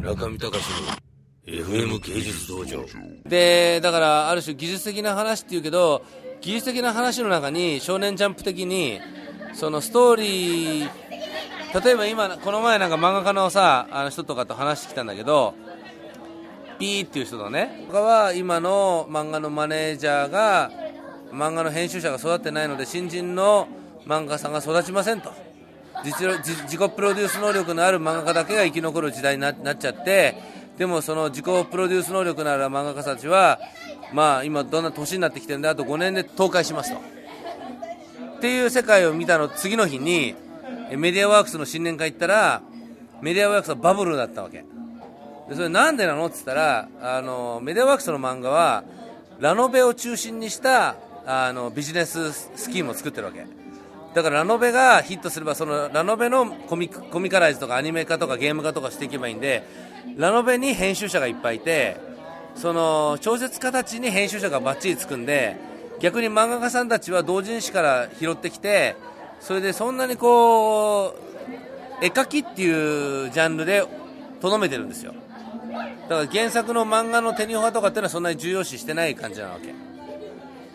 中見隆の FM 芸術道場。でだからある種技術的な話っていうけど技術的な話の中に少年ジャンプ的にそのストーリー例えば今この前なんか漫画家のさあの人とかと話してきたんだけどピーっていう人とね他は今の漫画のマネージャーが漫画の編集者が育ってないので新人の漫画家さんが育ちませんと。自自己プロデュース能力のある漫画家だけが生き残る時代になっちゃってでもその自己プロデュース能力のある漫画家たちはまあ今どんな年になってきてるんであと5年で倒壊しますと。っていう世界を見たの次の日にメディアワークスの新年会行ったらメディアワークスはバブルだったわけ。でそれなんでなの？って言ったらあのメディアワークスの漫画はラノベを中心にしたあのビジネススキームを作ってるわけ。だからラノベがヒットすればそのラノベのコミコミカライズとかアニメ化とかゲーム化とかしていけばいいんでラノベに編集者がいっぱいいてその小説家たちに編集者がバッチリつくんで逆に漫画家さんたちは同人誌から拾ってきてそれでそんなにこう絵描きっていうジャンルでとどめてるんですよ。だから原作の漫画の手に派とかっていうのはそんなに重要視してない感じなわけ。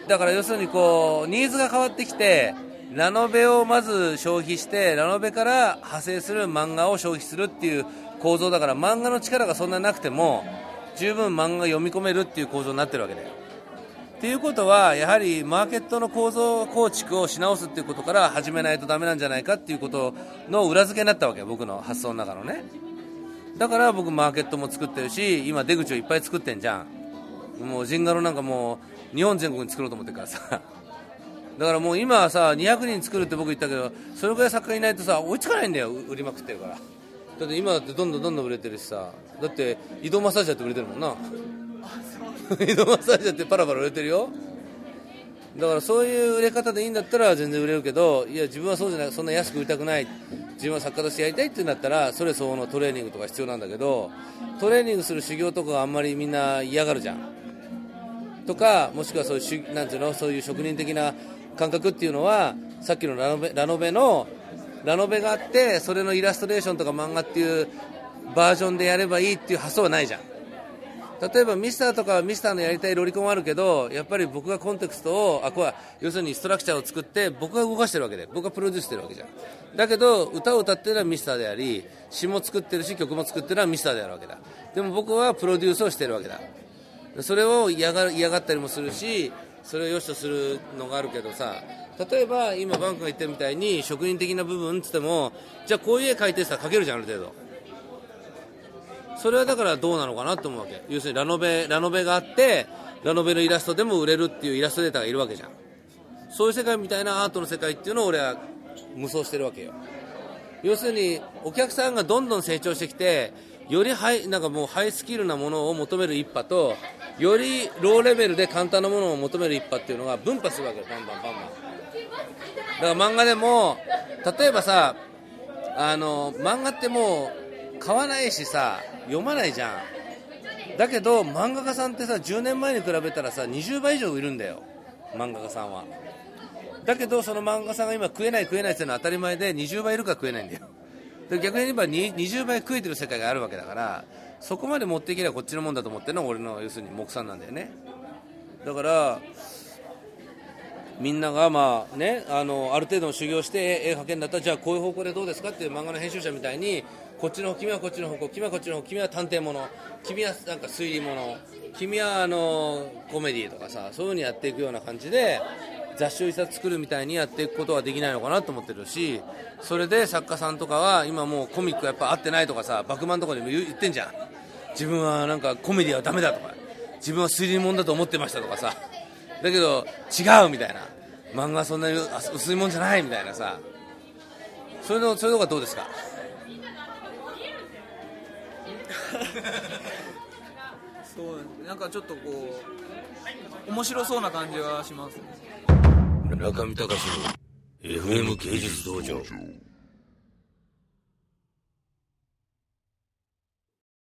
だから要するにこうニーズが変わってきてラノベをまず消費してラノベから派生する漫画を消費するっていう構造だから漫画の力がそんななくても十分漫画読み込めるっていう構造になってるわけだよ。っていうことはやはりマーケットの構造構築をし直すっていうことから始めないとダメなんじゃないかっていうことの裏付けになったわけ僕の発想の中のね。だから僕マーケットも作ってるし今出口をいっぱい作ってんじゃん。もうジンガロなんかもう日本全国に作ろうと思ってるからさ。だからもう今はさ200人作るって僕言ったけどそれぐらい作家いないとさ追いつかないんだよう売りまくってるから。だって今だってどんどんどんどん売れてるしさ。だって移動マッサージだって売れてるもんな。移動マッサージだってパラパラ売れてるよ。だからそういう売れ方でいいんだったら全然売れるけどいや自分はそうじゃないそんな安く売りたくない。自分は作家としてやりたいって言うんだったらそれ相応のトレーニングとか必要なんだけどトレーニングする修行とかがあんまりみんな嫌がるじゃん。とかもしくはそういうしなんていうのそういう職人的な感覚っていうのはさっきのラノベラノベのラノベがあってそれのイラストレーションとか漫画っていうバージョンでやればいいっていう発想はないじゃん。例えばミスターとかミスターのやりたいロリコンはあるけどやっぱり僕がコンテクストをあこは要するにストラクチャーを作って僕が動かしてるわけで僕がプロデュースしてるわけじゃん。だけど歌を歌ってるのはミスターであり詩も作ってるし曲も作ってるのはミスターであるわけだ。でも僕はプロデュースをしてるわけだ。それを嫌が嫌がったりもするしそれを良しとするのがあるけどさ例えば今バンクが言ってるみたいに職人的な部分っつってもじゃあこういう絵描いてさ描けるじゃんある程度。それはだからどうなのかなと思うわけ。要するにラノベラノベがあってラノベのイラストでも売れるっていうイラストレータがいるわけじゃん。そういう世界みたいなアートの世界っていうのを俺は無双してるわけよ。要するにお客さんがどんどん成長してきてよりハイなんかもうハイスキルなものを求める一派とよりローレベルで簡単なものを求める一派っていうのが分派するわけよ。バンバンバンバン。だから漫画でも例えばさあの漫画ってもう買わないしさ読まないじゃん。だけど漫画家さんってさ10年前に比べたらさ20倍以上売るんだよ。漫画家さんは。だけどその漫画家さんが今食えない食えないっていうのは当たり前で20倍いるから食えないんだよ。で逆に言えば20倍食えてる世界があるわけだからそこまで持っていけばこっちのもんだと思ってるのが俺の要するに目算なんだよね。だからみんながまあねあのある程度の修行して絵描けるんだったらじゃあこういう方向でどうですかっていう漫画の編集者みたいにこっちの君はこっちの方向君はこっちの方向君は探偵もの君はなんか推理もの君はあのコメディとかさそういうふうにやっていくような感じで雑誌を一冊作るみたいにやっていくことはできないのかなと思ってるしそれで作家さんとかは今もうコミックやっぱ合ってないとかさバクマンとかでも言ってんじゃん。自分はなんかコメディはダメだとか自分は推理もんだと思ってましたとかさだけど違うみたいな。漫画はそんなに薄いもんじゃないみたいなさ。それのそれとかどうですか？そうなんかちょっとこう面白そうな感じはしますね。中見隆の FM 芸術道場